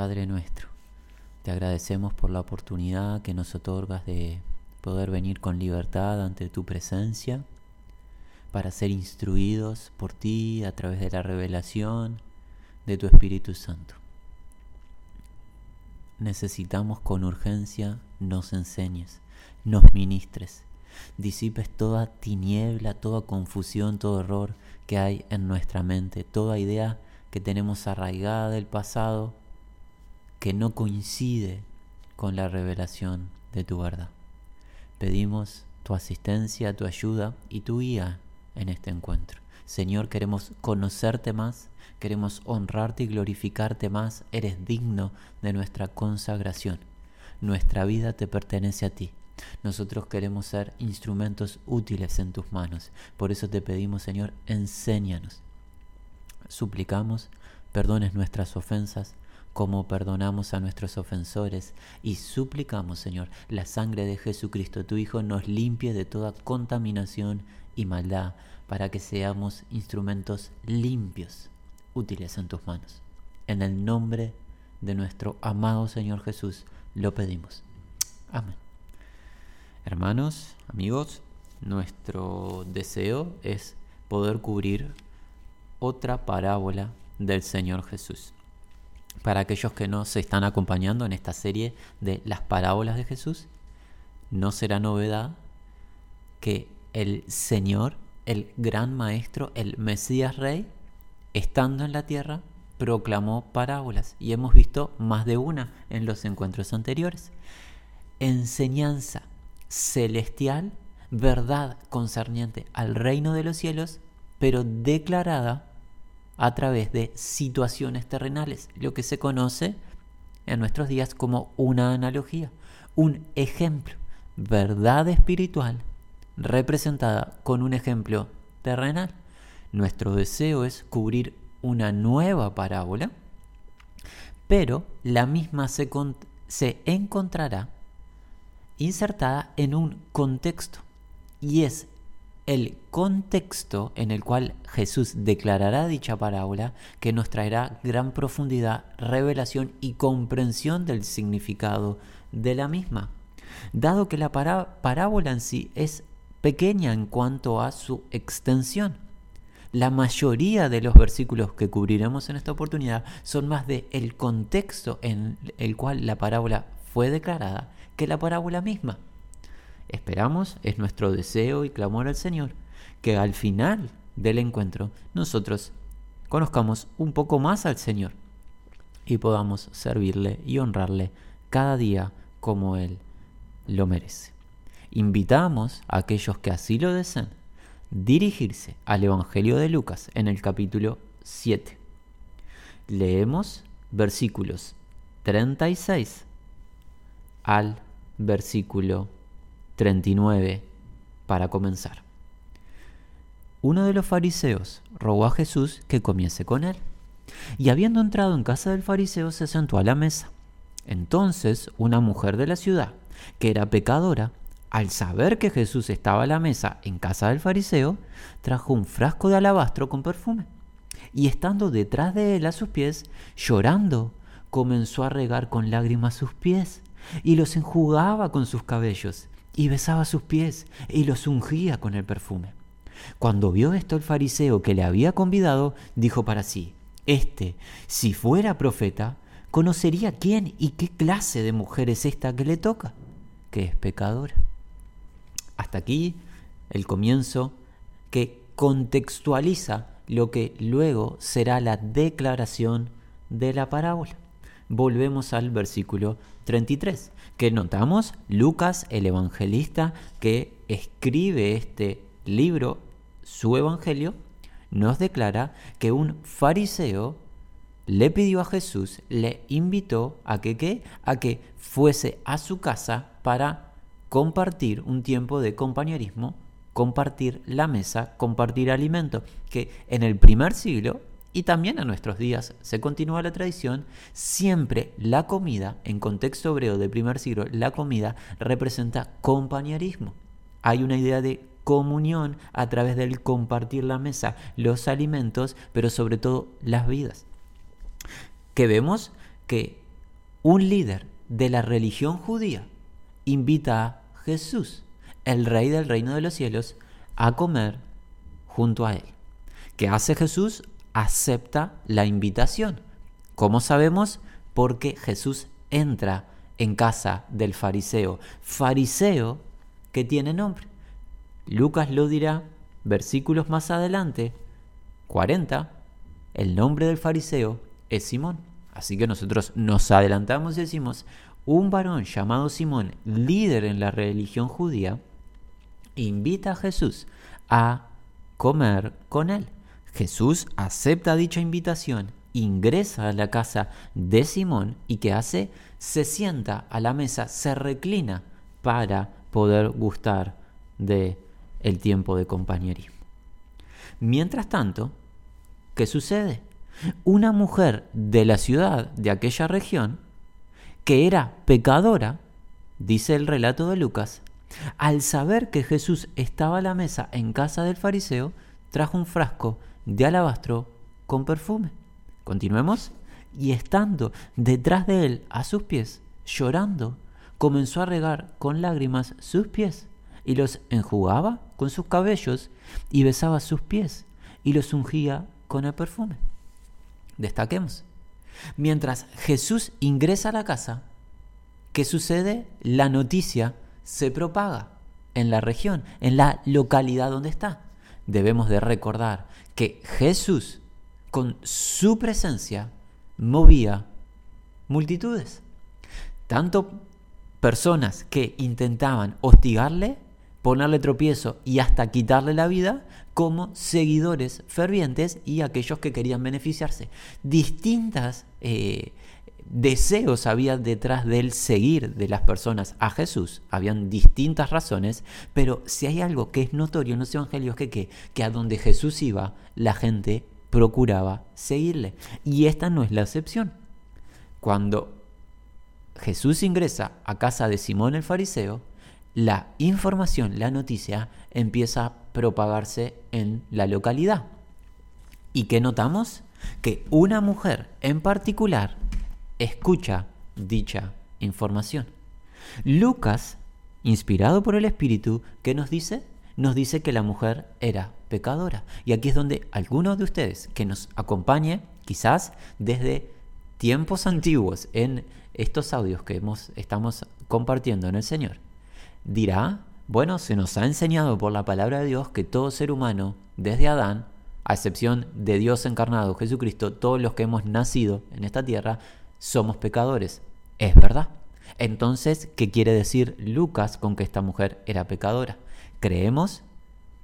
Padre nuestro, te agradecemos por la oportunidad que nos otorgas de poder venir con libertad ante tu presencia para ser instruidos por ti a través de la revelación de tu Espíritu Santo. Necesitamos con urgencia nos enseñes, nos ministres, disipes toda tiniebla, toda confusión, todo error que hay en nuestra mente, toda idea que tenemos arraigada del pasado que no coincide con la revelación de tu verdad. Pedimos tu asistencia, tu ayuda y tu guía en este encuentro. Señor, queremos conocerte más, queremos honrarte y glorificarte más. Eres digno de nuestra consagración. Nuestra vida te pertenece a ti. Nosotros queremos ser instrumentos útiles en tus manos. Por eso te pedimos, Señor, enséñanos. Suplicamos, perdones nuestras ofensas, como perdonamos a nuestros ofensores y suplicamos, Señor, la sangre de Jesucristo, tu Hijo, nos limpie de toda contaminación y maldad, para que seamos instrumentos limpios, útiles en tus manos. En el nombre de nuestro amado Señor Jesús lo pedimos. Amén. Hermanos, amigos, nuestro deseo es poder cubrir otra parábola del Señor Jesús para aquellos que no se están acompañando en esta serie de las parábolas de Jesús, no será novedad que el Señor, el gran Maestro, el Mesías Rey, estando en la tierra, proclamó parábolas y hemos visto más de una en los encuentros anteriores. Enseñanza celestial, verdad concerniente al reino de los cielos, pero declarada a través de situaciones terrenales, lo que se conoce en nuestros días como una analogía, un ejemplo, verdad espiritual representada con un ejemplo terrenal. Nuestro deseo es cubrir una nueva parábola, pero la misma se, se encontrará insertada en un contexto y es el contexto en el cual Jesús declarará dicha parábola que nos traerá gran profundidad, revelación y comprensión del significado de la misma. Dado que la parábola en sí es pequeña en cuanto a su extensión. La mayoría de los versículos que cubriremos en esta oportunidad son más de el contexto en el cual la parábola fue declarada que la parábola misma. Esperamos, es nuestro deseo y clamor al Señor, que al final del encuentro nosotros conozcamos un poco más al Señor y podamos servirle y honrarle cada día como Él lo merece. Invitamos a aquellos que así lo deseen dirigirse al Evangelio de Lucas en el capítulo 7. Leemos versículos 36 al versículo 39 para comenzar. Uno de los fariseos rogó a Jesús que comiese con él. Y habiendo entrado en casa del fariseo, se sentó a la mesa. Entonces una mujer de la ciudad, que era pecadora, al saber que Jesús estaba a la mesa en casa del fariseo, trajo un frasco de alabastro con perfume. Y estando detrás de él a sus pies, llorando, comenzó a regar con lágrimas sus pies y los enjugaba con sus cabellos y besaba sus pies y los ungía con el perfume. Cuando vio esto el fariseo que le había convidado, dijo para sí, Este, si fuera profeta, conocería quién y qué clase de mujer es esta que le toca, que es pecadora. Hasta aquí el comienzo que contextualiza lo que luego será la declaración de la parábola. Volvemos al versículo 33, que notamos Lucas, el evangelista que escribe este libro, su evangelio, nos declara que un fariseo le pidió a Jesús, le invitó a que ¿qué? a que fuese a su casa para compartir un tiempo de compañerismo, compartir la mesa, compartir alimento, que en el primer siglo y también a nuestros días se continúa la tradición, siempre la comida, en contexto hebreo del primer siglo, la comida representa compañerismo. Hay una idea de comunión a través del compartir la mesa, los alimentos, pero sobre todo las vidas. Que vemos que un líder de la religión judía invita a Jesús, el rey del reino de los cielos, a comer junto a él. ¿Qué hace Jesús? Acepta la invitación. ¿Cómo sabemos? Porque Jesús entra en casa del fariseo. Fariseo que tiene nombre. Lucas lo dirá versículos más adelante, 40, el nombre del fariseo es Simón. Así que nosotros nos adelantamos y decimos, un varón llamado Simón, líder en la religión judía, invita a Jesús a comer con él. Jesús acepta dicha invitación, ingresa a la casa de Simón y ¿qué hace? Se sienta a la mesa, se reclina para poder gustar de el tiempo de compañerismo. Mientras tanto, ¿qué sucede? Una mujer de la ciudad, de aquella región, que era pecadora, dice el relato de Lucas, al saber que Jesús estaba a la mesa en casa del fariseo, trajo un frasco de alabastro con perfume. Continuemos. Y estando detrás de él a sus pies, llorando, comenzó a regar con lágrimas sus pies y los enjugaba con sus cabellos y besaba sus pies y los ungía con el perfume. Destaquemos. Mientras Jesús ingresa a la casa, ¿qué sucede? La noticia se propaga en la región, en la localidad donde está. Debemos de recordar que Jesús, con su presencia, movía multitudes. Tanto personas que intentaban hostigarle, ponerle tropiezo y hasta quitarle la vida, como seguidores fervientes y aquellos que querían beneficiarse. Distintas eh, deseos había detrás del seguir de las personas a Jesús. Habían distintas razones, pero si hay algo que es notorio en los evangelios que, que, que a donde Jesús iba, la gente procuraba seguirle. Y esta no es la excepción. Cuando Jesús ingresa a casa de Simón el fariseo, la información, la noticia empieza a propagarse en la localidad. ¿Y qué notamos? Que una mujer en particular escucha dicha información. Lucas, inspirado por el Espíritu, ¿qué nos dice? Nos dice que la mujer era pecadora. Y aquí es donde algunos de ustedes que nos acompañe, quizás desde tiempos antiguos, en estos audios que hemos, estamos compartiendo en el Señor, dirá, bueno, se nos ha enseñado por la palabra de Dios que todo ser humano, desde Adán, a excepción de Dios encarnado, Jesucristo, todos los que hemos nacido en esta tierra, somos pecadores. Es verdad. Entonces, ¿qué quiere decir Lucas con que esta mujer era pecadora? Creemos,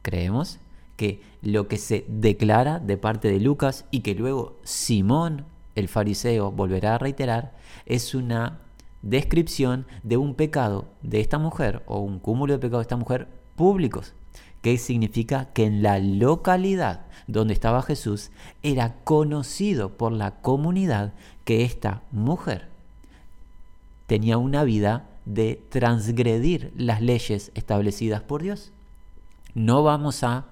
creemos que lo que se declara de parte de Lucas y que luego Simón, el fariseo, volverá a reiterar, es una descripción de un pecado de esta mujer o un cúmulo de pecados de esta mujer públicos, que significa que en la localidad donde estaba Jesús era conocido por la comunidad que esta mujer tenía una vida de transgredir las leyes establecidas por Dios. No vamos a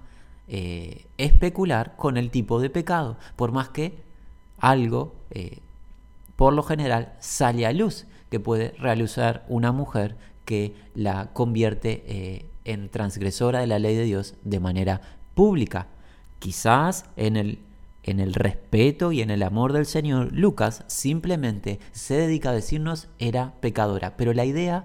eh, especular con el tipo de pecado, por más que algo, eh, por lo general, sale a luz que puede realizar una mujer que la convierte eh, en transgresora de la ley de Dios de manera pública. Quizás en el, en el respeto y en el amor del Señor, Lucas simplemente se dedica a decirnos era pecadora. Pero la idea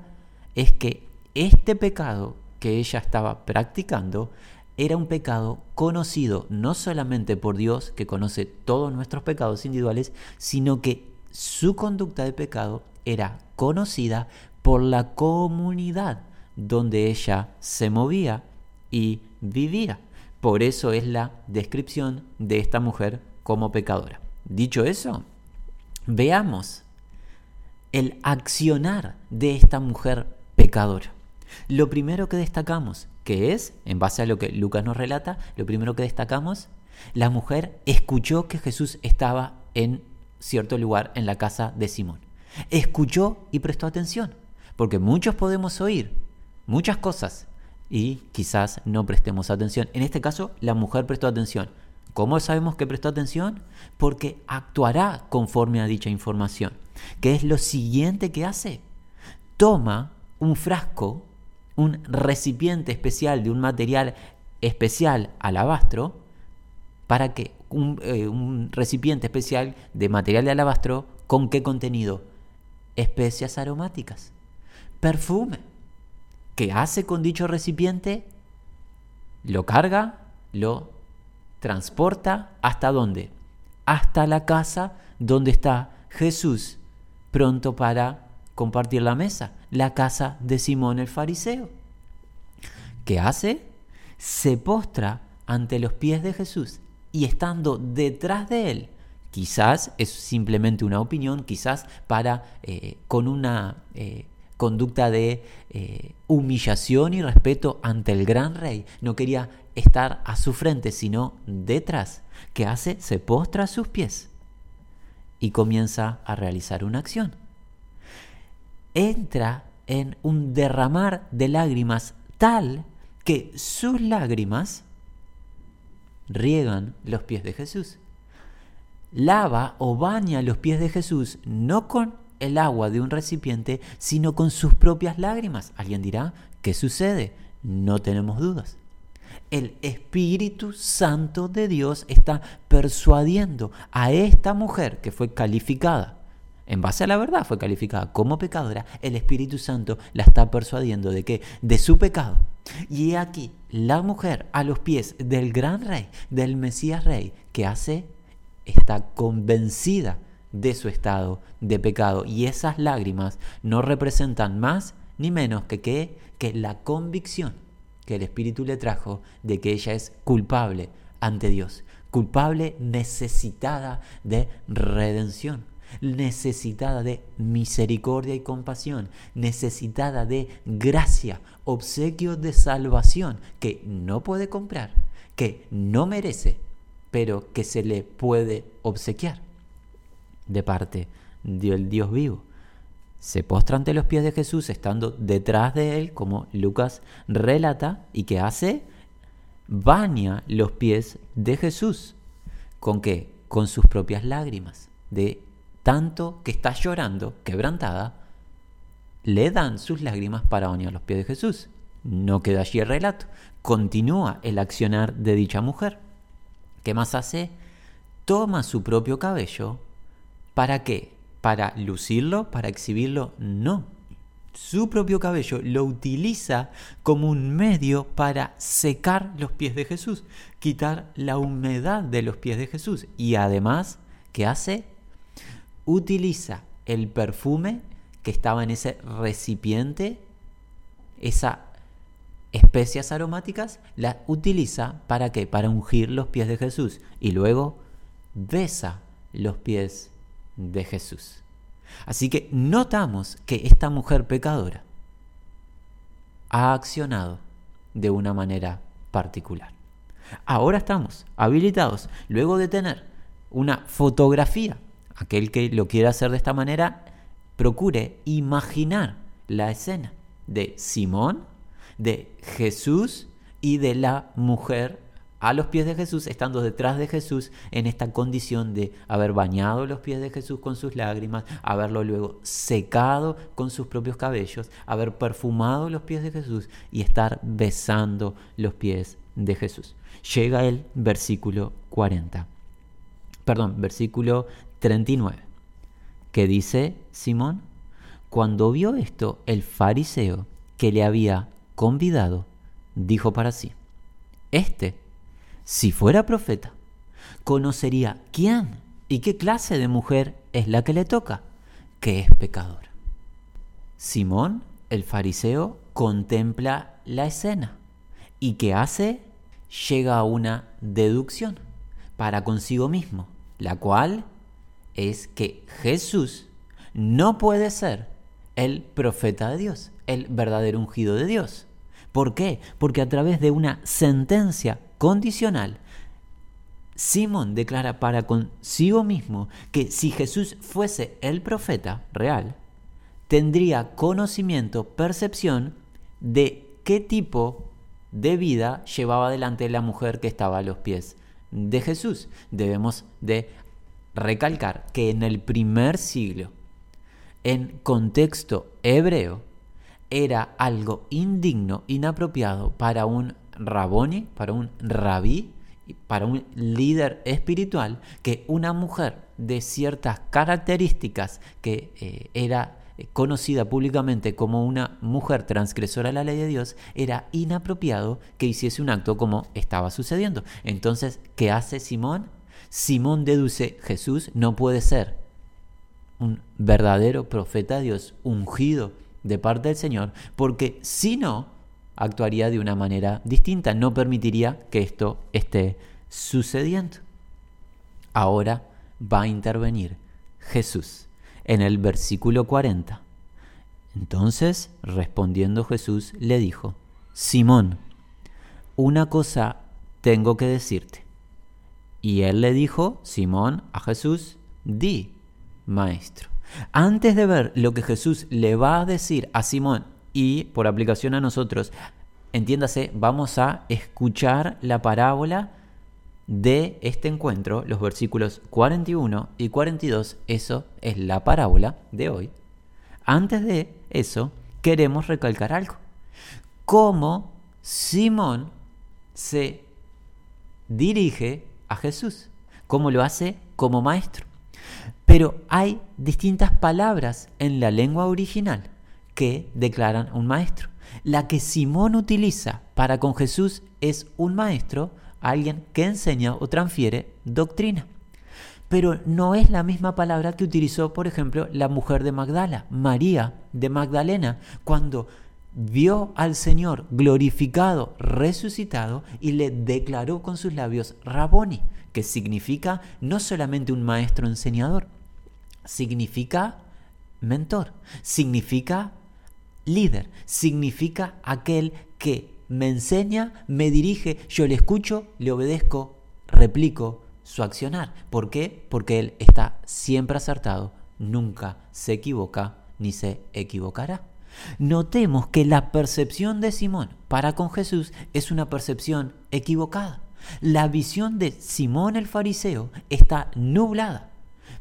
es que este pecado que ella estaba practicando era un pecado conocido no solamente por Dios, que conoce todos nuestros pecados individuales, sino que su conducta de pecado era conocida por la comunidad donde ella se movía y vivía. Por eso es la descripción de esta mujer como pecadora. Dicho eso, veamos el accionar de esta mujer pecadora. Lo primero que destacamos, que es, en base a lo que Lucas nos relata, lo primero que destacamos, la mujer escuchó que Jesús estaba en cierto lugar en la casa de Simón escuchó y prestó atención. Porque muchos podemos oír muchas cosas y quizás no prestemos atención. En este caso, la mujer prestó atención. ¿Cómo sabemos que prestó atención? Porque actuará conforme a dicha información. ¿Qué es lo siguiente que hace? Toma un frasco, un recipiente especial de un material especial alabastro, para que un, eh, un recipiente especial de material de alabastro, ¿con qué contenido? Especias aromáticas, perfume. ¿Qué hace con dicho recipiente? Lo carga, lo transporta hasta dónde? Hasta la casa donde está Jesús, pronto para compartir la mesa, la casa de Simón el fariseo. ¿Qué hace? Se postra ante los pies de Jesús y estando detrás de él, quizás es simplemente una opinión, quizás para eh, con una eh, conducta de eh, humillación y respeto ante el gran rey, no quería estar a su frente, sino detrás. ¿Qué hace? Se postra a sus pies y comienza a realizar una acción. Entra en un derramar de lágrimas tal que sus lágrimas riegan los pies de Jesús. Lava o baña los pies de Jesús no con el agua de un recipiente, sino con sus propias lágrimas. Alguien dirá, ¿qué sucede? No tenemos dudas. El Espíritu Santo de Dios está persuadiendo a esta mujer que fue calificada, en base a la verdad fue calificada como pecadora, el Espíritu Santo la está persuadiendo de que de su pecado. Y aquí la mujer a los pies del gran rey, del Mesías rey, que hace, está convencida de su estado de pecado. Y esas lágrimas no representan más ni menos que, que, que la convicción que el Espíritu le trajo de que ella es culpable ante Dios, culpable necesitada de redención, necesitada de misericordia y compasión, necesitada de gracia, obsequio de salvación que no puede comprar, que no merece, pero que se le puede obsequiar de parte del Dios vivo se postra ante los pies de Jesús estando detrás de él, como Lucas relata, y que hace, baña los pies de Jesús. ¿Con qué? Con sus propias lágrimas. De tanto que está llorando, quebrantada, le dan sus lágrimas para bañar los pies de Jesús. No queda allí el relato. Continúa el accionar de dicha mujer. ¿Qué más hace? Toma su propio cabello. ¿Para qué? para lucirlo, para exhibirlo, no. Su propio cabello lo utiliza como un medio para secar los pies de Jesús, quitar la humedad de los pies de Jesús. Y además, ¿qué hace? Utiliza el perfume que estaba en ese recipiente, esas especias aromáticas, la utiliza para qué? Para ungir los pies de Jesús. Y luego besa los pies de Jesús. Así que notamos que esta mujer pecadora ha accionado de una manera particular. Ahora estamos habilitados, luego de tener una fotografía, aquel que lo quiera hacer de esta manera, procure imaginar la escena de Simón, de Jesús y de la mujer a los pies de Jesús, estando detrás de Jesús en esta condición de haber bañado los pies de Jesús con sus lágrimas, haberlo luego secado con sus propios cabellos, haber perfumado los pies de Jesús y estar besando los pies de Jesús. Llega el versículo 40, perdón, versículo 39, que dice Simón, cuando vio esto, el fariseo que le había convidado, dijo para sí, este si fuera profeta, conocería quién y qué clase de mujer es la que le toca, que es pecadora. Simón, el fariseo, contempla la escena y ¿qué hace? Llega a una deducción para consigo mismo, la cual es que Jesús no puede ser el profeta de Dios, el verdadero ungido de Dios. ¿Por qué? Porque a través de una sentencia condicional, Simón declara para consigo mismo que si Jesús fuese el profeta real, tendría conocimiento, percepción de qué tipo de vida llevaba adelante la mujer que estaba a los pies de Jesús. Debemos de recalcar que en el primer siglo, en contexto hebreo, era algo indigno, inapropiado para un raboni, para un rabí, para un líder espiritual, que una mujer de ciertas características que eh, era conocida públicamente como una mujer transgresora a la ley de Dios, era inapropiado que hiciese un acto como estaba sucediendo. Entonces, ¿qué hace Simón? Simón deduce, Jesús no puede ser un verdadero profeta de Dios, ungido de parte del Señor, porque si no, actuaría de una manera distinta, no permitiría que esto esté sucediendo. Ahora va a intervenir Jesús en el versículo 40. Entonces, respondiendo Jesús, le dijo, Simón, una cosa tengo que decirte. Y él le dijo, Simón, a Jesús, di, maestro. Antes de ver lo que Jesús le va a decir a Simón y por aplicación a nosotros, entiéndase, vamos a escuchar la parábola de este encuentro, los versículos 41 y 42, eso es la parábola de hoy. Antes de eso, queremos recalcar algo. Cómo Simón se dirige a Jesús, cómo lo hace como maestro. Pero hay distintas palabras en la lengua original que declaran un maestro. La que Simón utiliza para con Jesús es un maestro, alguien que enseña o transfiere doctrina. Pero no es la misma palabra que utilizó, por ejemplo, la mujer de Magdala, María de Magdalena, cuando vio al Señor glorificado, resucitado y le declaró con sus labios Raboni, que significa no solamente un maestro enseñador, significa mentor, significa líder, significa aquel que me enseña, me dirige, yo le escucho, le obedezco, replico su accionar. ¿Por qué? Porque él está siempre acertado, nunca se equivoca ni se equivocará. Notemos que la percepción de Simón para con Jesús es una percepción equivocada. La visión de Simón el fariseo está nublada.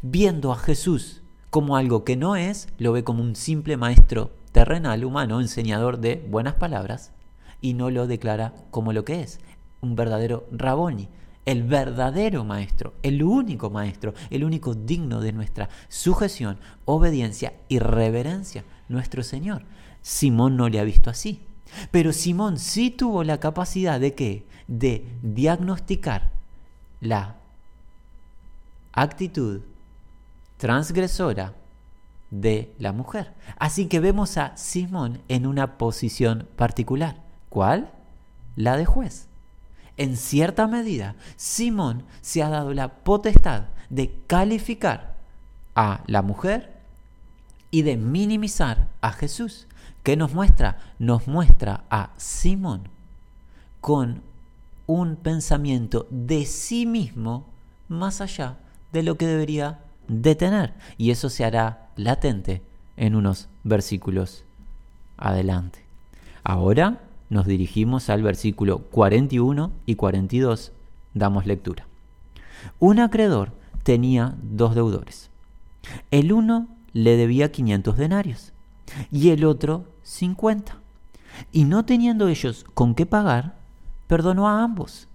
Viendo a Jesús como algo que no es, lo ve como un simple maestro terrenal, humano, enseñador de buenas palabras, y no lo declara como lo que es, un verdadero Raboni, el verdadero maestro, el único maestro, el único digno de nuestra sujeción, obediencia y reverencia, nuestro Señor. Simón no le ha visto así. Pero Simón sí tuvo la capacidad de qué? De diagnosticar la actitud transgresora de la mujer. Así que vemos a Simón en una posición particular. ¿Cuál? La de juez. En cierta medida, Simón se ha dado la potestad de calificar a la mujer y de minimizar a Jesús. ¿Qué nos muestra? Nos muestra a Simón con un pensamiento de sí mismo más allá de lo que debería de tener. Y eso se hará latente en unos versículos adelante. Ahora nos dirigimos al versículo 41 y 42, damos lectura. Un acreedor tenía dos deudores. El uno le debía 500 denarios y el otro 50. Y no teniendo ellos con qué pagar, perdonó a ambos.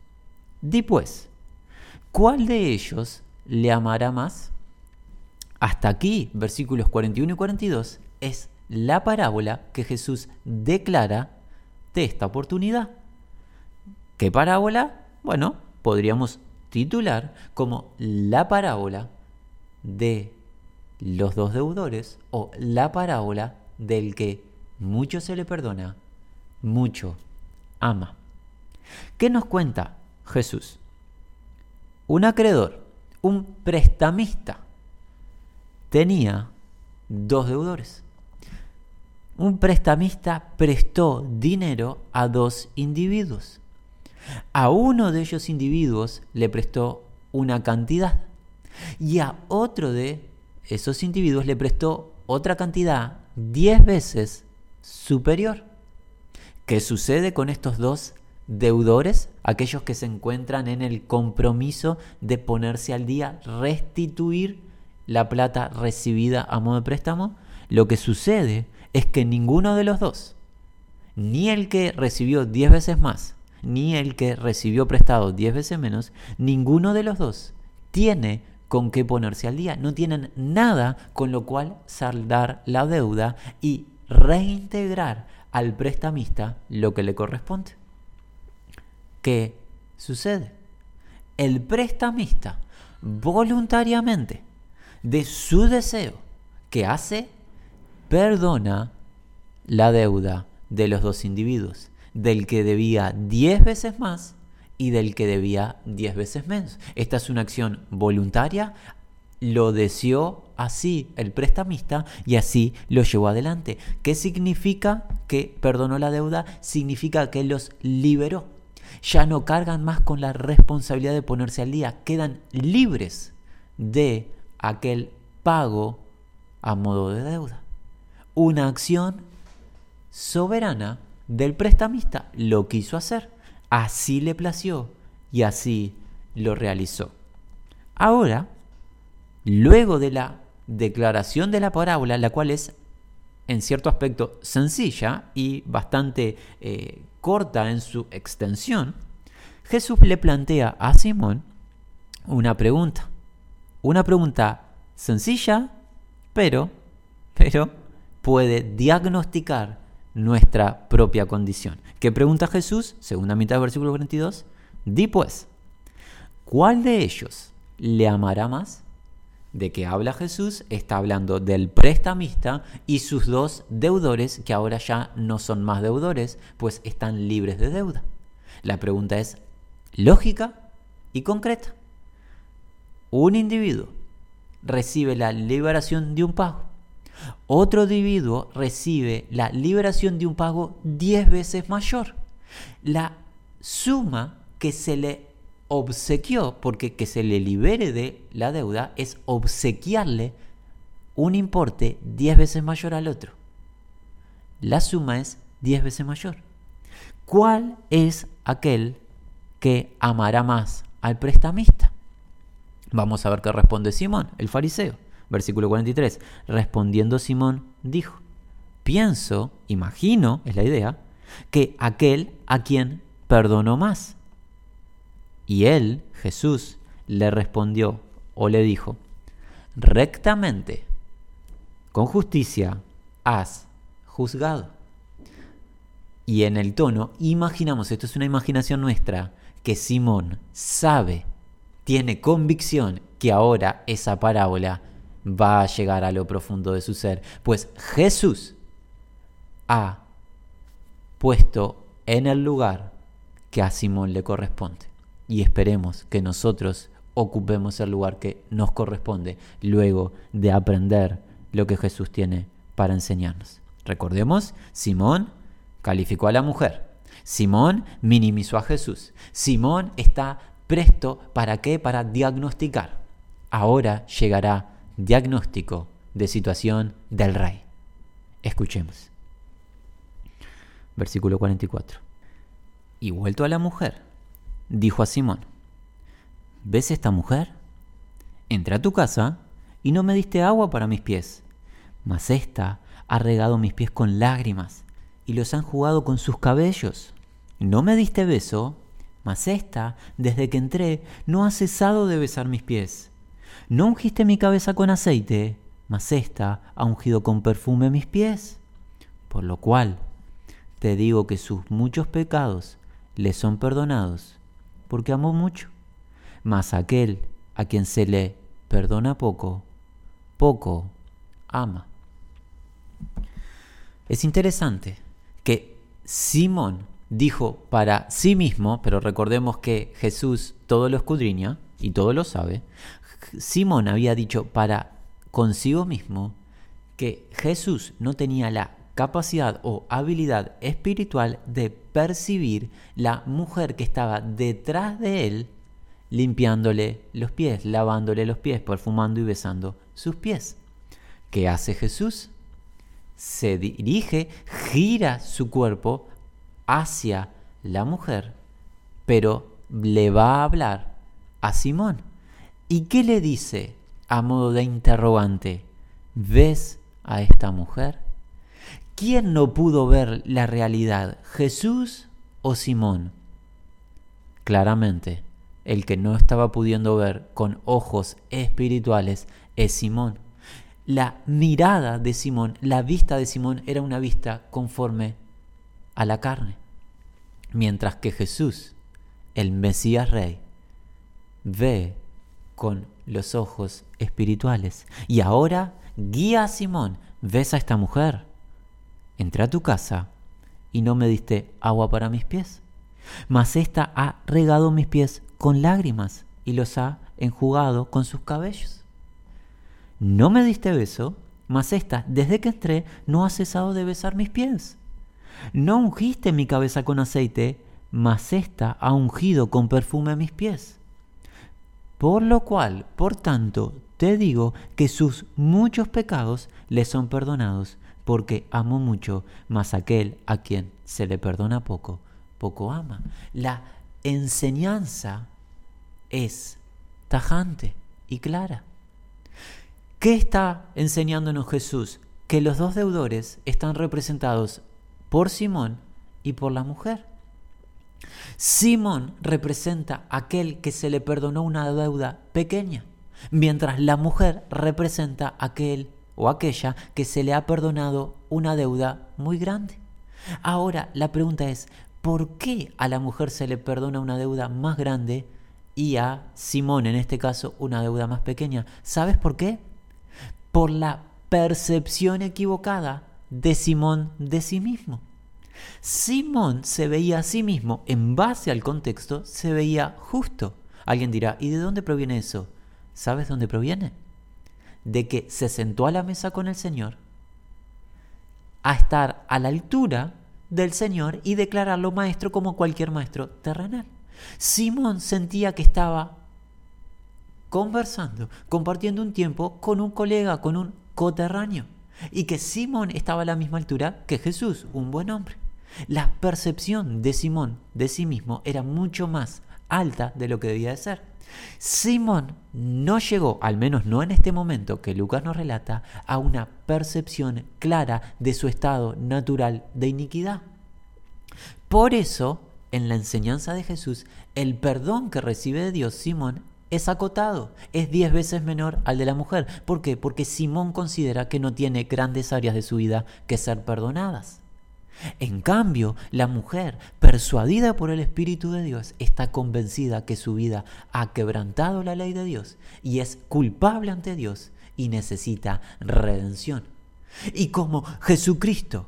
Di pues, ¿cuál de ellos le amará más? Hasta aquí, versículos 41 y 42, es la parábola que Jesús declara de esta oportunidad. ¿Qué parábola? Bueno, podríamos titular como la parábola de los dos deudores o la parábola del que mucho se le perdona, mucho ama. ¿Qué nos cuenta Jesús? Un acreedor, un prestamista, tenía dos deudores un prestamista prestó dinero a dos individuos. A uno de esos individuos le prestó una cantidad y a otro de esos individuos le prestó otra cantidad diez veces superior. ¿Qué sucede con estos dos deudores, aquellos que se encuentran en el compromiso de ponerse al día, restituir la plata recibida a modo de préstamo, lo que sucede es que ninguno de los dos, ni el que recibió 10 veces más, ni el que recibió prestado 10 veces menos, ninguno de los dos tiene con qué ponerse al día. No tienen nada con lo cual saldar la deuda y reintegrar al prestamista lo que le corresponde. ¿Qué sucede? El prestamista voluntariamente de su deseo que hace, perdona la deuda de los dos individuos, del que debía 10 veces más y del que debía 10 veces menos. Esta es una acción voluntaria, lo deseó así el prestamista y así lo llevó adelante. ¿Qué significa que perdonó la deuda? Significa que los liberó. Ya no cargan más con la responsabilidad de ponerse al día, quedan libres de aquel pago a modo de deuda. Una acción soberana del prestamista lo quiso hacer, así le plació y así lo realizó. Ahora, luego de la declaración de la parábola, la cual es en cierto aspecto sencilla y bastante eh, corta en su extensión, Jesús le plantea a Simón una pregunta. Una pregunta sencilla, pero, pero puede diagnosticar nuestra propia condición. ¿Qué pregunta Jesús? Segunda mitad del versículo 42. Di pues, ¿cuál de ellos le amará más? ¿De qué habla Jesús? Está hablando del prestamista y sus dos deudores que ahora ya no son más deudores, pues están libres de deuda. La pregunta es lógica y concreta. Un individuo recibe la liberación de un pago otro individuo recibe la liberación de un pago 10 veces mayor. La suma que se le obsequió, porque que se le libere de la deuda, es obsequiarle un importe 10 veces mayor al otro. La suma es 10 veces mayor. ¿Cuál es aquel que amará más al prestamista? Vamos a ver qué responde Simón, el fariseo. Versículo 43. Respondiendo Simón dijo, pienso, imagino, es la idea, que aquel a quien perdonó más. Y él, Jesús, le respondió o le dijo, rectamente, con justicia, has juzgado. Y en el tono, imaginamos, esto es una imaginación nuestra, que Simón sabe, tiene convicción que ahora esa parábola va a llegar a lo profundo de su ser. Pues Jesús ha puesto en el lugar que a Simón le corresponde. Y esperemos que nosotros ocupemos el lugar que nos corresponde luego de aprender lo que Jesús tiene para enseñarnos. Recordemos, Simón calificó a la mujer. Simón minimizó a Jesús. Simón está presto para qué? Para diagnosticar. Ahora llegará diagnóstico de situación del rey. Escuchemos. Versículo 44. Y vuelto a la mujer, dijo a Simón, ¿ves esta mujer? Entré a tu casa y no me diste agua para mis pies, mas ésta ha regado mis pies con lágrimas y los han jugado con sus cabellos. No me diste beso, mas ésta, desde que entré, no ha cesado de besar mis pies. No ungiste mi cabeza con aceite, mas ésta ha ungido con perfume mis pies. Por lo cual te digo que sus muchos pecados le son perdonados, porque amó mucho. Mas aquel a quien se le perdona poco, poco ama. Es interesante que Simón dijo para sí mismo, pero recordemos que Jesús todo lo escudriña y todo lo sabe, Simón había dicho para consigo mismo que Jesús no tenía la capacidad o habilidad espiritual de percibir la mujer que estaba detrás de él limpiándole los pies, lavándole los pies, perfumando y besando sus pies. ¿Qué hace Jesús? Se dirige, gira su cuerpo hacia la mujer, pero le va a hablar a Simón. ¿Y qué le dice a modo de interrogante? ¿Ves a esta mujer? ¿Quién no pudo ver la realidad, Jesús o Simón? Claramente, el que no estaba pudiendo ver con ojos espirituales es Simón. La mirada de Simón, la vista de Simón era una vista conforme a la carne. Mientras que Jesús, el Mesías Rey, ve con los ojos espirituales. Y ahora guía a Simón, ves a esta mujer. Entré a tu casa y no me diste agua para mis pies. Mas ésta ha regado mis pies con lágrimas y los ha enjugado con sus cabellos. No me diste beso, mas ésta, desde que entré, no ha cesado de besar mis pies. No ungiste mi cabeza con aceite, mas ésta ha ungido con perfume mis pies. Por lo cual, por tanto, te digo que sus muchos pecados le son perdonados, porque amo mucho, mas aquel a quien se le perdona poco, poco ama. La enseñanza es tajante y clara. ¿Qué está enseñándonos Jesús? Que los dos deudores están representados por Simón y por la mujer. Simón representa aquel que se le perdonó una deuda pequeña, mientras la mujer representa aquel o aquella que se le ha perdonado una deuda muy grande. Ahora la pregunta es, ¿por qué a la mujer se le perdona una deuda más grande y a Simón en este caso una deuda más pequeña? ¿Sabes por qué? Por la percepción equivocada de Simón de sí mismo. Simón se veía a sí mismo, en base al contexto, se veía justo. Alguien dirá, ¿y de dónde proviene eso? ¿Sabes dónde proviene? De que se sentó a la mesa con el Señor, a estar a la altura del Señor y declararlo maestro como cualquier maestro terrenal. Simón sentía que estaba conversando, compartiendo un tiempo con un colega, con un coterráneo y que Simón estaba a la misma altura que Jesús, un buen hombre. La percepción de Simón de sí mismo era mucho más alta de lo que debía de ser. Simón no llegó, al menos no en este momento que Lucas nos relata, a una percepción clara de su estado natural de iniquidad. Por eso, en la enseñanza de Jesús, el perdón que recibe de Dios Simón es acotado, es diez veces menor al de la mujer. ¿Por qué? Porque Simón considera que no tiene grandes áreas de su vida que ser perdonadas. En cambio, la mujer, persuadida por el Espíritu de Dios, está convencida que su vida ha quebrantado la ley de Dios y es culpable ante Dios y necesita redención. Y como Jesucristo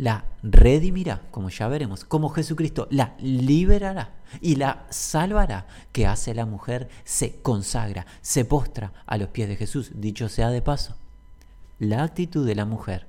la redimirá, como ya veremos, como Jesucristo la liberará y la salvará, que hace la mujer, se consagra, se postra a los pies de Jesús, dicho sea de paso. La actitud de la mujer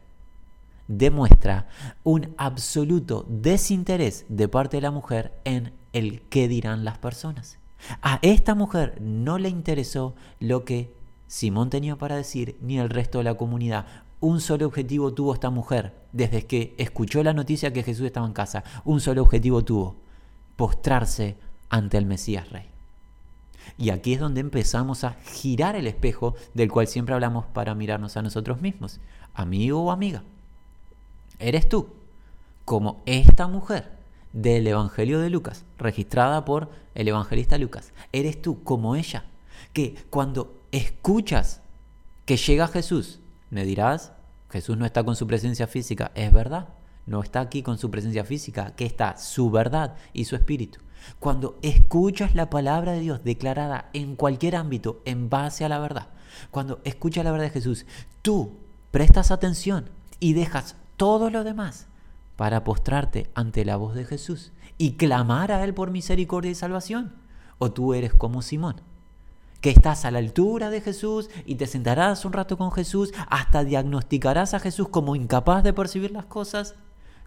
demuestra un absoluto desinterés de parte de la mujer en el qué dirán las personas. A esta mujer no le interesó lo que Simón tenía para decir ni el resto de la comunidad un solo objetivo tuvo esta mujer desde que escuchó la noticia que Jesús estaba en casa. Un solo objetivo tuvo, postrarse ante el Mesías Rey. Y aquí es donde empezamos a girar el espejo del cual siempre hablamos para mirarnos a nosotros mismos. Amigo o amiga, eres tú, como esta mujer del Evangelio de Lucas, registrada por el evangelista Lucas. Eres tú como ella, que cuando escuchas que llega Jesús, me dirás, Jesús no está con su presencia física. Es verdad, no está aquí con su presencia física, que está su verdad y su espíritu. Cuando escuchas la palabra de Dios declarada en cualquier ámbito en base a la verdad, cuando escuchas la verdad de Jesús, tú prestas atención y dejas todo lo demás para postrarte ante la voz de Jesús y clamar a Él por misericordia y salvación. O tú eres como Simón, que estás a la altura de Jesús y te sentarás un rato con Jesús, hasta diagnosticarás a Jesús como incapaz de percibir las cosas,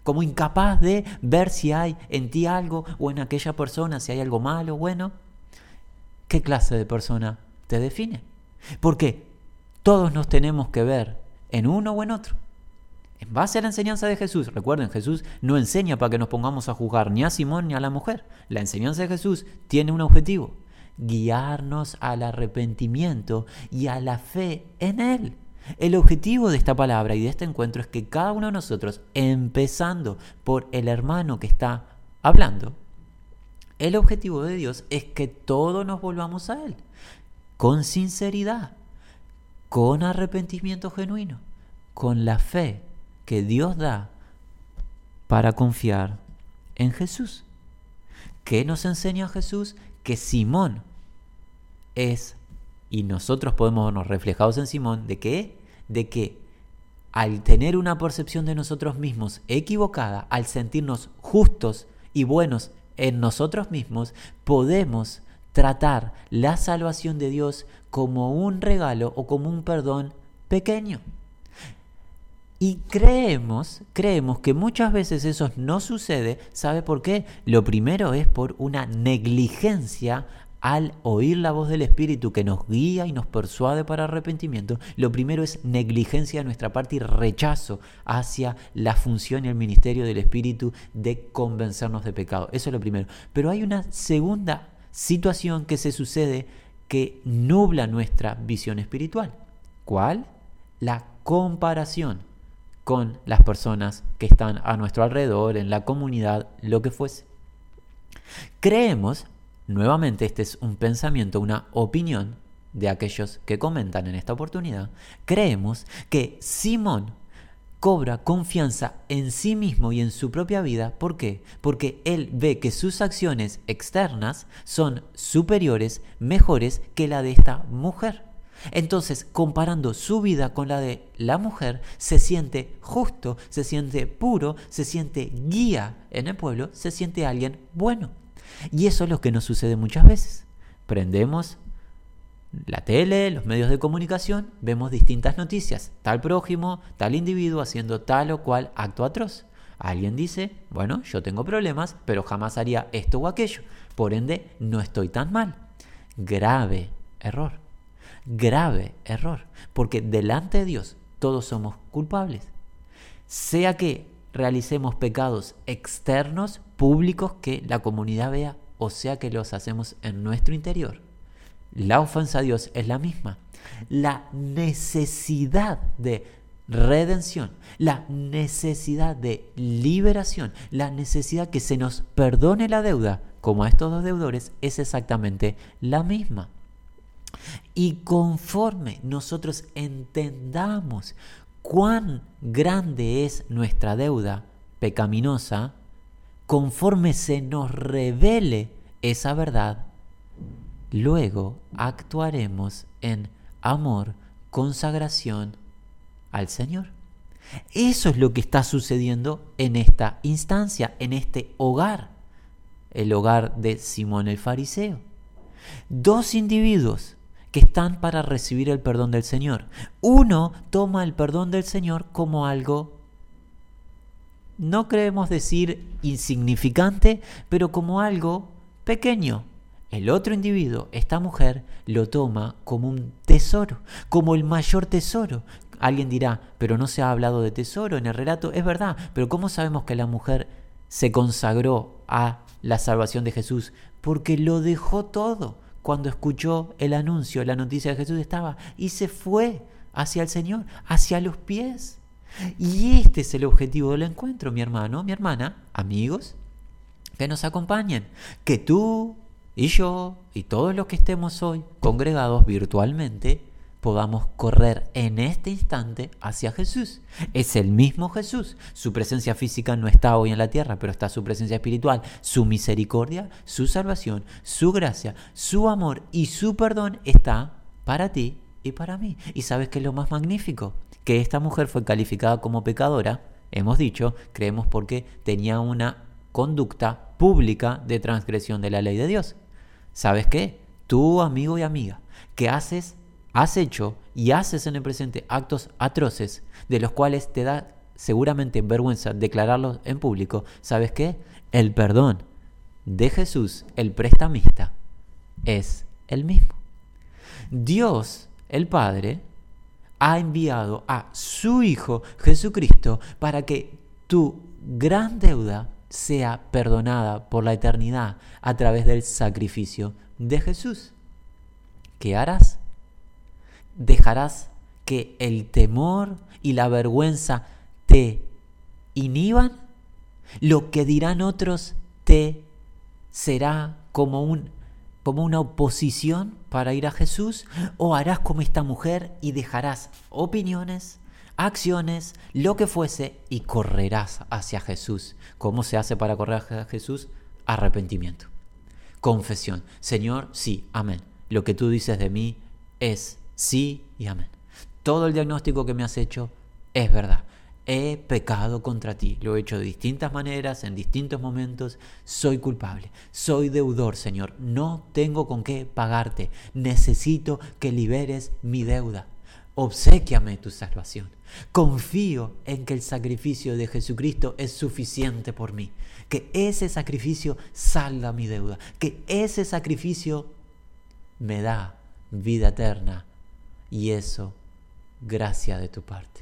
como incapaz de ver si hay en ti algo o en aquella persona, si hay algo malo o bueno. ¿Qué clase de persona te define? Porque todos nos tenemos que ver en uno o en otro. en base a la enseñanza de Jesús. Recuerden, Jesús no enseña para que nos pongamos a juzgar ni a Simón ni a la mujer. La enseñanza de Jesús tiene un objetivo, guiarnos al arrepentimiento y a la fe en Él. El objetivo de esta palabra y de este encuentro es que cada uno de nosotros, empezando por el hermano que está hablando, el objetivo de Dios es que todos nos volvamos a Él, con sinceridad, con arrepentimiento genuino, con la fe que Dios da para confiar en Jesús. ¿Qué nos enseña Jesús? Que Simón es, y nosotros podemos vernos reflejados en Simón, de que, de que al tener una percepción de nosotros mismos equivocada, al sentirnos justos y buenos en nosotros mismos, podemos tratar la salvación de Dios como un regalo o como un perdón pequeño. Y creemos, creemos que muchas veces eso no sucede. ¿Sabe por qué? Lo primero es por una negligencia al oír la voz del Espíritu que nos guía y nos persuade para arrepentimiento, lo primero es negligencia de nuestra parte y rechazo hacia la función y el ministerio del Espíritu de convencernos de pecado. Eso es lo primero. Pero hay una segunda situación que se sucede que nubla nuestra visión espiritual. ¿Cuál? La comparación con las personas que están a nuestro alrededor, en la comunidad, lo que fuese. Creemos, nuevamente este es un pensamiento, una opinión de aquellos que comentan en esta oportunidad, creemos que Simón cobra confianza en sí mismo y en su propia vida. ¿Por qué? Porque él ve que sus acciones externas son superiores, mejores que la de esta mujer. Entonces, comparando su vida con la de la mujer, se siente justo, se siente puro, se siente guía en el pueblo, se siente alguien bueno. Y eso es lo que nos sucede muchas veces. Prendemos la tele, los medios de comunicación, vemos distintas noticias. Tal prójimo, tal individuo haciendo tal o cual acto atroz. Alguien dice, bueno, yo tengo problemas, pero jamás haría esto o aquello. Por ende, no estoy tan mal. Grave error grave error, porque delante de Dios todos somos culpables. Sea que realicemos pecados externos, públicos, que la comunidad vea, o sea que los hacemos en nuestro interior. La ofensa a Dios es la misma. La necesidad de redención, la necesidad de liberación, la necesidad que se nos perdone la deuda, como a estos dos deudores, es exactamente la misma. Y conforme nosotros entendamos cuán grande es nuestra deuda pecaminosa, conforme se nos revele esa verdad, luego actuaremos en amor, consagración al Señor. Eso es lo que está sucediendo en esta instancia, en este hogar, el hogar de Simón el Fariseo. Dos individuos que están para recibir el perdón del Señor. Uno toma el perdón del Señor como algo, no queremos decir insignificante, pero como algo pequeño. El otro individuo, esta mujer, lo toma como un tesoro, como el mayor tesoro. Alguien dirá, pero no se ha hablado de tesoro en el relato. Es verdad, pero ¿cómo sabemos que la mujer se consagró a la salvación de Jesús? Porque lo dejó todo cuando escuchó el anuncio, la noticia de Jesús estaba y se fue hacia el Señor, hacia los pies. Y este es el objetivo del encuentro, mi hermano, mi hermana, amigos, que nos acompañen. Que tú y yo y todos los que estemos hoy congregados virtualmente podamos correr en este instante hacia Jesús. Es el mismo Jesús. Su presencia física no está hoy en la tierra, pero está su presencia espiritual, su misericordia, su salvación, su gracia, su amor y su perdón está para ti y para mí. ¿Y sabes qué es lo más magnífico? Que esta mujer fue calificada como pecadora, hemos dicho, creemos porque tenía una conducta pública de transgresión de la ley de Dios. ¿Sabes qué? Tú, amigo y amiga, que haces has hecho y haces en el presente actos atroces de los cuales te da seguramente vergüenza declararlos en público, ¿sabes qué? El perdón de Jesús, el prestamista, es el mismo. Dios, el Padre, ha enviado a su Hijo Jesucristo para que tu gran deuda sea perdonada por la eternidad a través del sacrificio de Jesús. ¿Qué harás? ¿Dejarás que el temor y la vergüenza te inhiban? ¿Lo que dirán otros te será como, un, como una oposición para ir a Jesús? ¿O harás como esta mujer y dejarás opiniones, acciones, lo que fuese, y correrás hacia Jesús? ¿Cómo se hace para correr hacia Jesús? Arrepentimiento. Confesión. Señor, sí, amén. Lo que tú dices de mí es sí y amén. Todo el diagnóstico que me has hecho es verdad he pecado contra ti. Lo he hecho de distintas maneras, en distintos momentos. Soy culpable. Soy deudor, Señor. No tengo con qué pagarte. Necesito que liberes mi deuda. Obsequiame tu salvación. Confío en que el sacrificio de Jesucristo es suficiente por mí. Que ese sacrificio salga mi deuda. Que ese sacrificio me da vida eterna. Y eso, gracia de tu parte.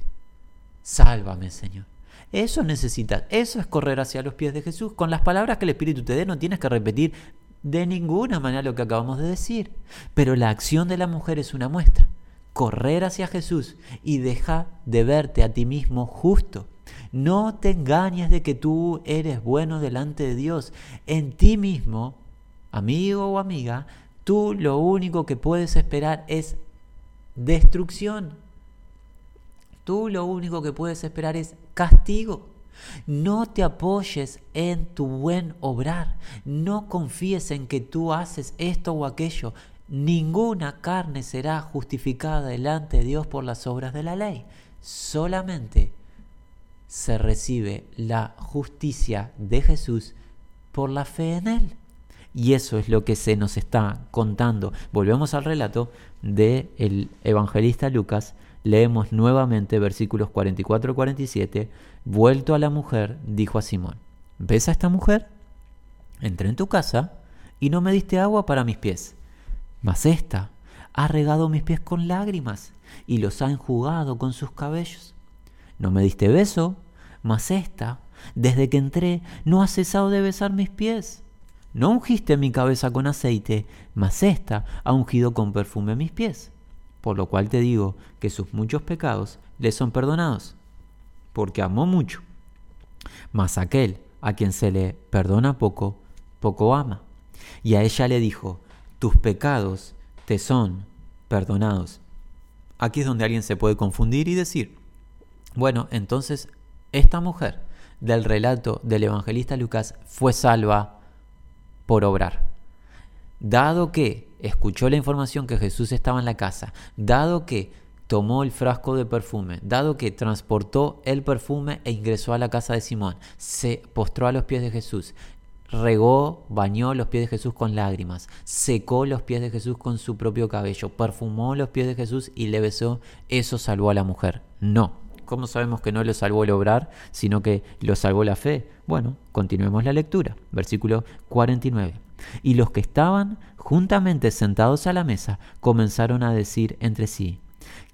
Sálvame, Señor. Eso necesitas, eso es correr hacia los pies de Jesús. Con las palabras que el Espíritu te dé no tienes que repetir de ninguna manera lo que acabamos de decir. Pero la acción de la mujer es una muestra. Correr hacia Jesús y deja de verte a ti mismo justo. No te engañes de que tú eres bueno delante de Dios. En ti mismo, amigo o amiga, tú lo único que puedes esperar es destrucción. Tú lo único que puedes esperar es castigo. No te apoyes en tu buen obrar. No confíes en que tú haces esto o aquello. Ninguna carne será justificada delante de Dios por las obras de la ley. Solamente se recibe la justicia de Jesús por la fe en Él. Y eso es lo que se nos está contando. Volvemos al relato del el evangelista Lucas leemos nuevamente versículos 44-47, vuelto a la mujer, dijo a Simón, ¿ves a esta mujer? Entré en tu casa y no me diste agua para mis pies, mas esta ha regado mis pies con lágrimas y los ha enjugado con sus cabellos. No me diste beso, mas esta, desde que entré, no ha cesado de besar mis pies. No ungiste mi cabeza con aceite, mas esta ha ungido con perfume mis pies por lo cual te digo que sus muchos pecados le son perdonados, porque amó mucho. Mas aquel a quien se le perdona poco, poco ama. Y a ella le dijo, tus pecados te son perdonados. Aquí es donde alguien se puede confundir y decir, bueno, entonces esta mujer del relato del evangelista Lucas fue salva por obrar. Dado que escuchó la información que Jesús estaba en la casa, dado que tomó el frasco de perfume, dado que transportó el perfume e ingresó a la casa de Simón, se postró a los pies de Jesús, regó, bañó los pies de Jesús con lágrimas, secó los pies de Jesús con su propio cabello, perfumó los pies de Jesús y le besó, eso salvó a la mujer. No. ¿Cómo sabemos que no lo salvó el obrar, sino que lo salvó la fe? Bueno, continuemos la lectura. Versículo 49. Y los que estaban juntamente sentados a la mesa comenzaron a decir entre sí,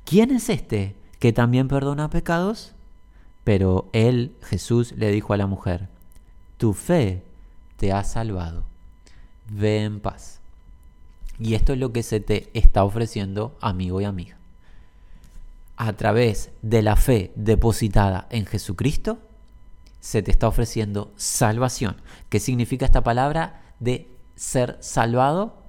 ¿quién es este que también perdona pecados? Pero él, Jesús, le dijo a la mujer, tu fe te ha salvado, ve en paz. Y esto es lo que se te está ofreciendo, amigo y amiga. A través de la fe depositada en Jesucristo, se te está ofreciendo salvación. ¿Qué significa esta palabra de ser salvado,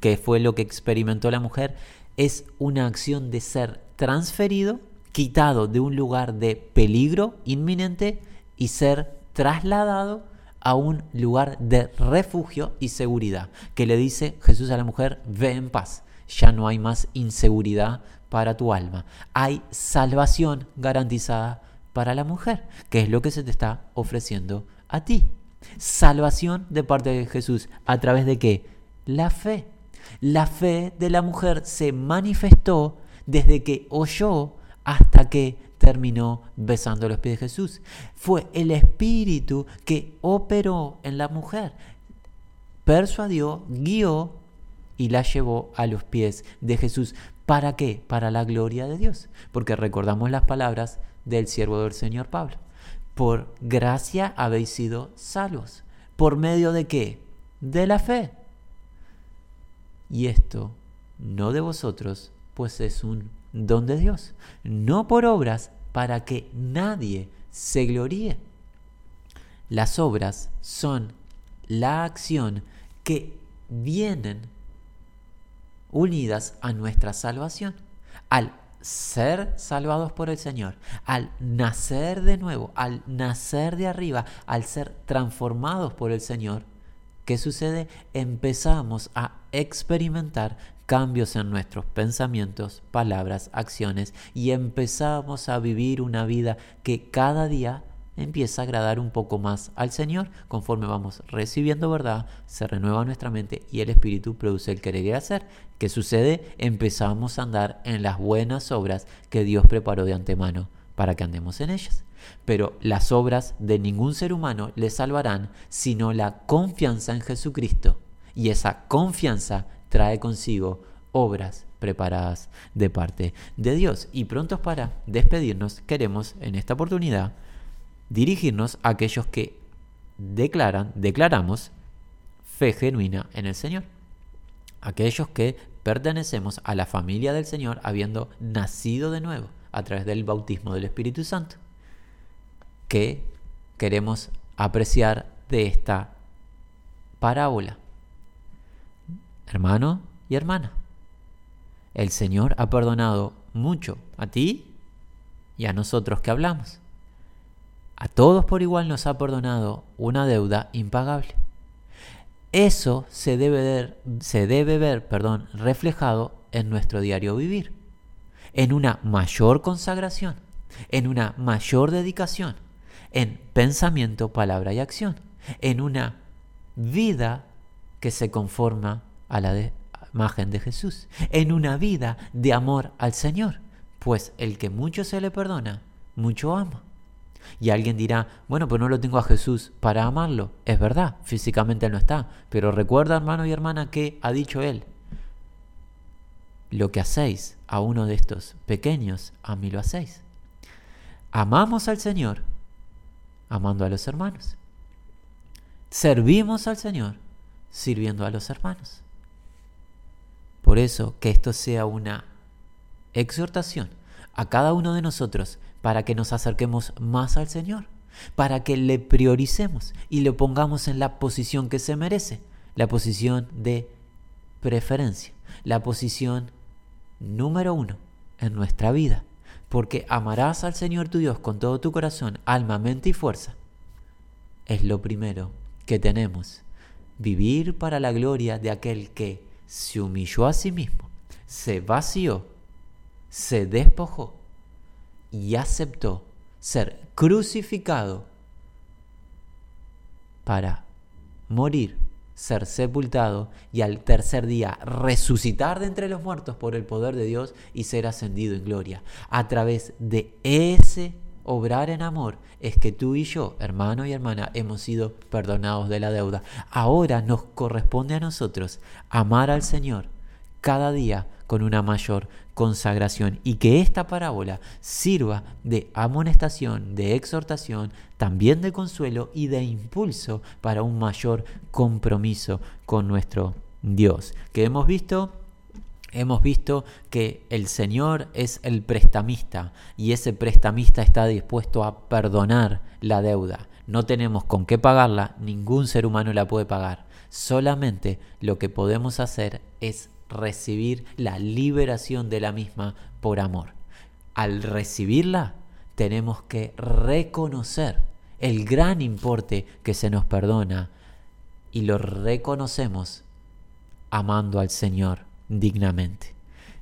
que fue lo que experimentó la mujer, es una acción de ser transferido, quitado de un lugar de peligro inminente y ser trasladado a un lugar de refugio y seguridad, que le dice Jesús a la mujer, ve en paz, ya no hay más inseguridad para tu alma, hay salvación garantizada para la mujer, que es lo que se te está ofreciendo a ti. Salvación de parte de Jesús. ¿A través de qué? La fe. La fe de la mujer se manifestó desde que oyó hasta que terminó besando los pies de Jesús. Fue el Espíritu que operó en la mujer, persuadió, guió y la llevó a los pies de Jesús. ¿Para qué? Para la gloria de Dios. Porque recordamos las palabras del siervo del Señor Pablo. Por gracia habéis sido salvos. ¿Por medio de qué? De la fe. Y esto no de vosotros, pues es un don de Dios, no por obras para que nadie se gloríe. Las obras son la acción que vienen unidas a nuestra salvación. Al ser salvados por el Señor, al nacer de nuevo, al nacer de arriba, al ser transformados por el Señor, ¿qué sucede? Empezamos a experimentar cambios en nuestros pensamientos, palabras, acciones y empezamos a vivir una vida que cada día empieza a agradar un poco más al Señor. Conforme vamos recibiendo verdad, se renueva nuestra mente y el Espíritu produce el querer y hacer. ¿Qué sucede? Empezamos a andar en las buenas obras que Dios preparó de antemano para que andemos en ellas. Pero las obras de ningún ser humano le salvarán sino la confianza en Jesucristo. Y esa confianza trae consigo obras preparadas de parte de Dios. Y prontos para despedirnos, queremos en esta oportunidad dirigirnos a aquellos que declaran, declaramos fe genuina en el Señor. Aquellos que pertenecemos a la familia del Señor habiendo nacido de nuevo a través del bautismo del Espíritu Santo. Que queremos apreciar de esta parábola hermano y hermana. El Señor ha perdonado mucho a ti y a nosotros que hablamos. A todos por igual nos ha perdonado una deuda impagable. Eso se debe ver, se debe ver perdón, reflejado en nuestro diario vivir, en una mayor consagración, en una mayor dedicación, en pensamiento, palabra y acción, en una vida que se conforma a la imagen de Jesús, en una vida de amor al Señor, pues el que mucho se le perdona, mucho ama. Y alguien dirá, bueno, pues no lo tengo a Jesús para amarlo. Es verdad, físicamente no está, pero recuerda hermano y hermana que ha dicho él, lo que hacéis a uno de estos pequeños, a mí lo hacéis. Amamos al Señor amando a los hermanos. Servimos al Señor sirviendo a los hermanos. Por eso, que esto sea una exhortación a cada uno de nosotros para que nos acerquemos más al Señor, para que le prioricemos y lo pongamos en la posición que se merece, la posición de preferencia, la posición número uno en nuestra vida, porque amarás al Señor tu Dios con todo tu corazón, alma, mente y fuerza. Es lo primero que tenemos, vivir para la gloria de aquel que se humilló a sí mismo, se vació, se despojó y aceptó ser crucificado para morir, ser sepultado y al tercer día resucitar de entre los muertos por el poder de Dios y ser ascendido en gloria. A través de ese obrar en amor es que tú y yo, hermano y hermana, hemos sido perdonados de la deuda. Ahora nos corresponde a nosotros amar al Señor cada día con una mayor consagración y que esta parábola sirva de amonestación, de exhortación, también de consuelo y de impulso para un mayor compromiso con nuestro Dios. Que hemos visto hemos visto que el Señor es el prestamista y ese prestamista está dispuesto a perdonar la deuda. No tenemos con qué pagarla, ningún ser humano la puede pagar. Solamente lo que podemos hacer es recibir la liberación de la misma por amor. Al recibirla, tenemos que reconocer el gran importe que se nos perdona y lo reconocemos amando al Señor dignamente.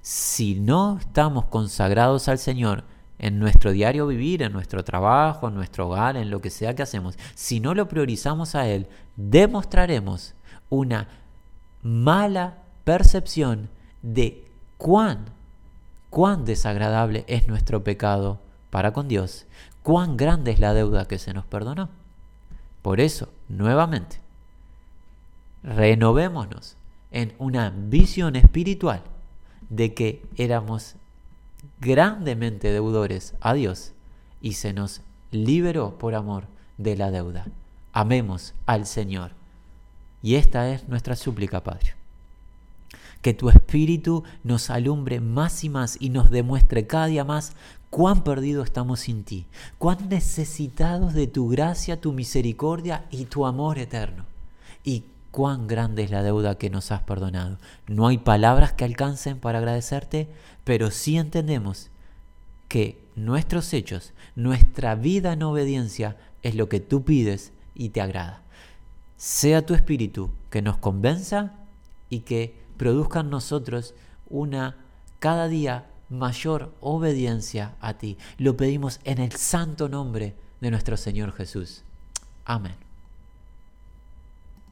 Si no estamos consagrados al Señor en nuestro diario vivir, en nuestro trabajo, en nuestro hogar, en lo que sea que hacemos, si no lo priorizamos a Él, demostraremos una mala percepción de cuán, cuán desagradable es nuestro pecado para con Dios, cuán grande es la deuda que se nos perdonó. Por eso, nuevamente, renovémonos en una visión espiritual de que éramos grandemente deudores a Dios y se nos liberó por amor de la deuda. Amemos al Señor. Y esta es nuestra súplica, Padre. Que tu Espíritu nos alumbre más y más y nos demuestre cada día más cuán perdidos estamos sin ti, cuán necesitados de tu gracia, tu misericordia y tu amor eterno. Y cuán grande es la deuda que nos has perdonado. No hay palabras que alcancen para agradecerte, pero sí entendemos que nuestros hechos, nuestra vida en obediencia es lo que tú pides y te agrada. Sea tu espíritu que nos convenza y que produzca en nosotros una cada día mayor obediencia a ti. Lo pedimos en el santo nombre de nuestro Señor Jesús. Amén.